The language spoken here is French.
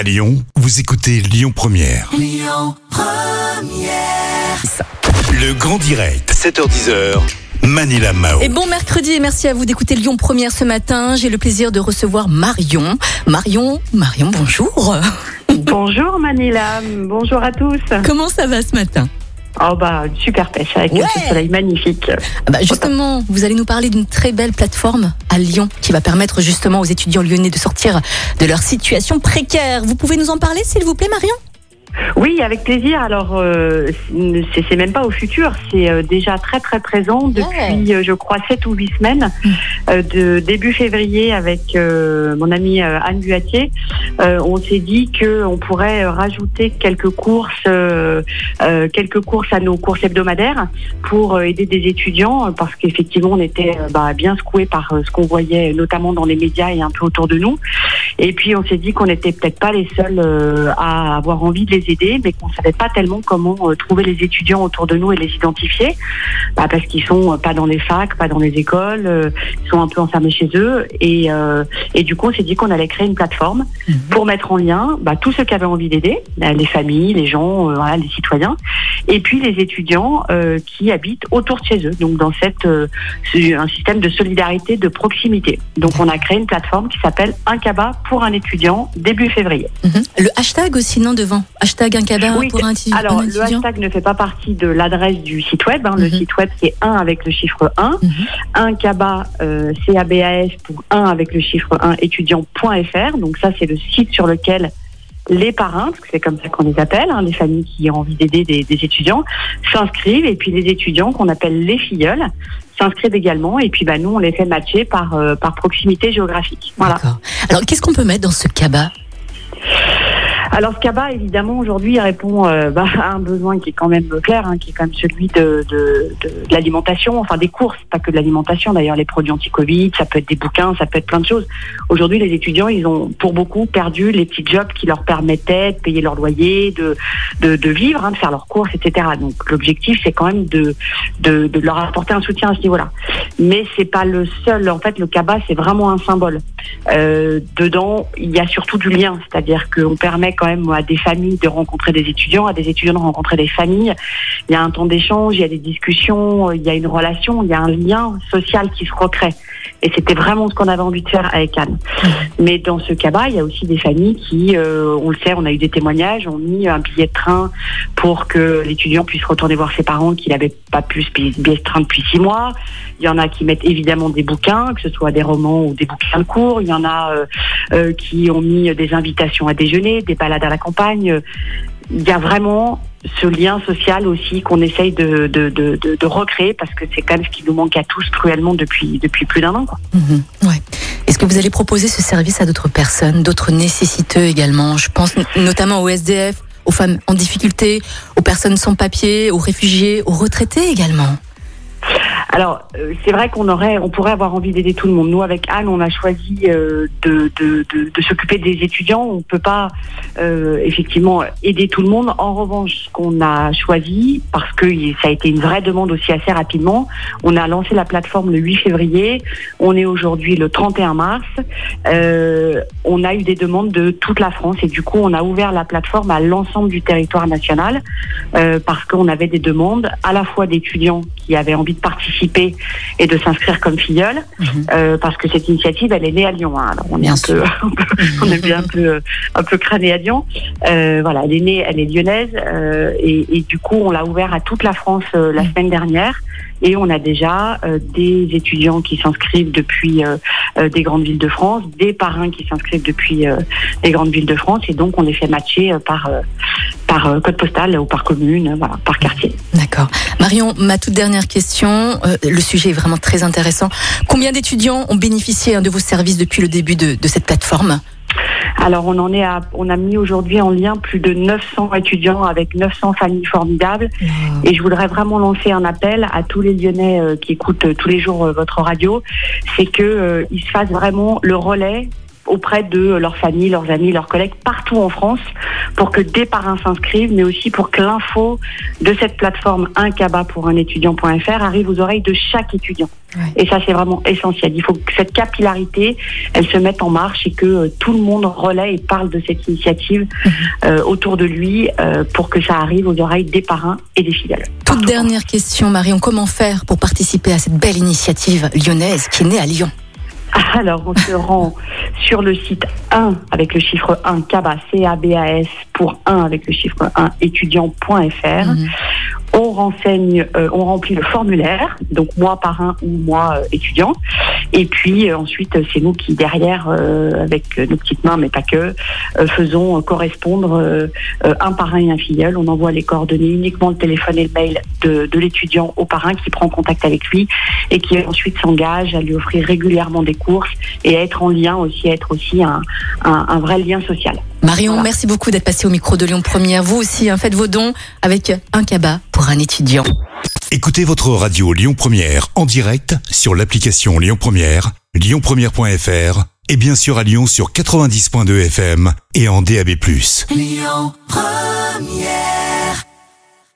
À Lyon, vous écoutez Lyon Première. Le grand direct, 7h10h. Manila Mao. Et bon mercredi et merci à vous d'écouter Lyon Première ce matin. J'ai le plaisir de recevoir Marion. Marion, Marion, bonjour. Bonjour Manila, bonjour à tous. Comment ça va ce matin? Oh bah super pêche avec Ouais. ce soleil magnifique. Ah bah Justement, vous allez nous parler d'une très belle plateforme à Lyon qui va permettre justement aux étudiants lyonnais de sortir de leur situation précaire. Vous pouvez nous en parler s'il vous plaît Marion? Oui, avec plaisir. Alors euh, c'est même pas au futur, c'est euh, déjà très très présent depuis euh, je crois 7 ou 8 semaines euh, de début février avec euh, mon amie euh, Anne Buatier. Euh, on s'est dit que on pourrait rajouter quelques courses euh, euh, quelques courses à nos courses hebdomadaires pour aider des étudiants parce qu'effectivement on était bah, bien secoué par ce qu'on voyait notamment dans les médias et un peu autour de nous. Et puis on s'est dit qu'on n'était peut-être pas les seuls euh, à avoir envie de les aider, mais qu'on savait pas tellement comment euh, trouver les étudiants autour de nous et les identifier, Bah, parce qu'ils sont euh, pas dans les facs, pas dans les écoles, ils sont un peu enfermés chez eux. Et, euh, et du coup on s'est dit qu'on allait créer une plateforme pour mettre en lien bah, tous ceux qui avaient envie d'aider, euh, les familles, les gens, euh, voilà, les citoyens, et puis les étudiants euh, qui habitent autour de chez eux. Donc dans cette un système de solidarité, de proximité. Donc on a créé une plateforme qui s'appelle Un Kaba pour un étudiant début février. Mhm. Le hashtag aussi non devant. Hashtag un Oui, pour un, étu- Alors un le étudiant. hashtag ne fait pas partie de l'adresse du site web. hein. Le Mhm. site web c'est 1 avec le chiffre 1. Mhm. Un Kaba euh, C-A-B-A-S pour 1 avec le chiffre 1 étudiant.fr. Donc ça c'est le site sur lequel les parrains, parce que c'est comme ça qu'on les appelle, hein, les familles qui ont envie d'aider des, des étudiants, s'inscrivent et puis les étudiants qu'on appelle les filleuls s'inscrivent également et puis bah, nous on les fait matcher par, euh, par proximité géographique. Voilà. Alors qu'est-ce qu'on peut mettre dans ce cabas? Alors ce cabas, évidemment, aujourd'hui, répond euh, bah, à un besoin qui est quand même clair, hein, qui est quand même celui de, de, de, l'alimentation, enfin des courses, pas que de l'alimentation. D'ailleurs, les produits anti-Covid, ça peut être des bouquins, ça peut être plein de choses. Aujourd'hui, les étudiants, ils ont pour beaucoup perdu les petits jobs qui leur permettaient de payer leur loyer, de, de, vivre, hein, de faire leurs courses, etc. Donc l'objectif, c'est quand même de, de, leur apporter un soutien à ce niveau-là. Mais c'est pas le seul. En fait, le cabas, c'est vraiment un symbole. Euh, dedans, il y a surtout du lien, c'est-à-dire qu'on permet quand même à des familles de rencontrer des étudiants, à des étudiants de rencontrer des familles. Il y a un temps d'échange, il y a des discussions, il y a une relation, il y a un lien social qui se recrée. Et c'était vraiment ce qu'on avait envie de faire avec Anne. Mais dans ce cabas, il y a aussi des familles qui, euh, on le sait, on a eu des témoignages, ont mis un billet de train pour que l'étudiant puisse retourner voir ses parents qu'il n'avait pas pu ce billet billet de train depuis six mois. Il y en a qui mettent évidemment des bouquins, que ce soit des romans ou des bouquins de cours. Il y en a euh, euh, qui ont mis des invitations à déjeuner, des balades à la campagne. Il y a vraiment ce lien social aussi qu'on essaye de, de, de, de, recréer parce que c'est quand même ce qui nous manque à tous cruellement depuis, depuis plus d'un an. Mhm. Ouais. Est-ce que vous allez proposer ce service à d'autres personnes, d'autres nécessiteux également? Je pense notamment aux SDF, aux femmes en difficulté, aux personnes sans papier, aux réfugiés, aux retraités également. Alors, euh, c'est vrai qu'on aurait, on pourrait avoir envie d'aider tout le monde. Nous, avec Anne, on a choisi euh, de, s'occuper des étudiants. On ne peut pas euh, effectivement aider tout le monde. En revanche, ce qu'on a choisi, parce que ça a été une vraie demande aussi assez rapidement, on a lancé la plateforme le 8 février. On est aujourd'hui le 31 mars. On a eu des demandes de toute la France et du coup, on a ouvert la plateforme à l'ensemble du territoire national parce qu'on avait des demandes à la fois d'étudiants qui avaient envie de participer et de s'inscrire comme filleuls, Mhm. euh, parce que cette initiative, elle est née à Lyon. hein. Alors on est un peu, on est bien un peu, un peu crâné à Lyon. Euh, voilà, elle est née, elle est lyonnaise, euh, et, et du coup, on l'a ouvert à toute la France la semaine dernière. Et on a déjà euh, des étudiants qui s'inscrivent depuis euh, euh, des grandes villes de France, des parrains qui s'inscrivent depuis des grandes villes de France, et donc on les fait matcher par par code postal ou par commune, par quartier. D'accord. Marion, ma toute dernière question. le sujet est vraiment très intéressant. Combien d'étudiants ont bénéficié hein, de vos services depuis le début de cette plateforme? Alors on en est à, on a mis aujourd'hui en lien plus de 900 étudiants avec 900 familles formidables. Et je voudrais vraiment lancer un appel à tous les Lyonnais euh, qui écoutent euh, tous les jours euh, votre radio, c'est que ils se fassent vraiment le relais auprès de leurs familles, leurs amis, leurs collègues partout en France pour que des parrains s'inscrivent, mais aussi pour que l'info de cette plateforme un cabas pour un étudiant.fr arrive aux oreilles de chaque étudiant. Et ça, c'est vraiment essentiel. Il faut que cette capillarité, elle se mette en marche et que euh, tout le monde relaie et parle de cette initiative mhm. euh, autour de lui euh, pour que ça arrive aux oreilles des parrains et des fidèles. Toute dernière question, Marion. Comment faire pour participer à cette belle initiative lyonnaise qui est née à Lyon? Alors, on se rend sur le site 1 avec le chiffre 1, CABAS, C-A-B-A-S, pour 1 avec le chiffre 1, étudiant.fr on renseigne, euh, on remplit le formulaire, donc moi parrain ou moi euh, étudiant, et puis euh, ensuite c'est nous qui derrière, avec nos petites mains mais pas que, faisons correspondre un parrain et un filleul. On envoie les coordonnées uniquement le téléphone et le mail de, l'étudiant au parrain qui prend contact avec lui et qui ensuite s'engage à lui offrir régulièrement des courses et à être en lien aussi, à être aussi un, un vrai lien social. Marion, merci beaucoup d'être passé au micro de Lyon Première. Vous aussi, hein, faites vos dons avec un cabas pour un étudiant. Écoutez votre radio Lyon Première en direct sur l'application Lyon Première, lyonpremière.fr et bien sûr à Lyon sur 90.2 FM et en DAB+. Lyon Première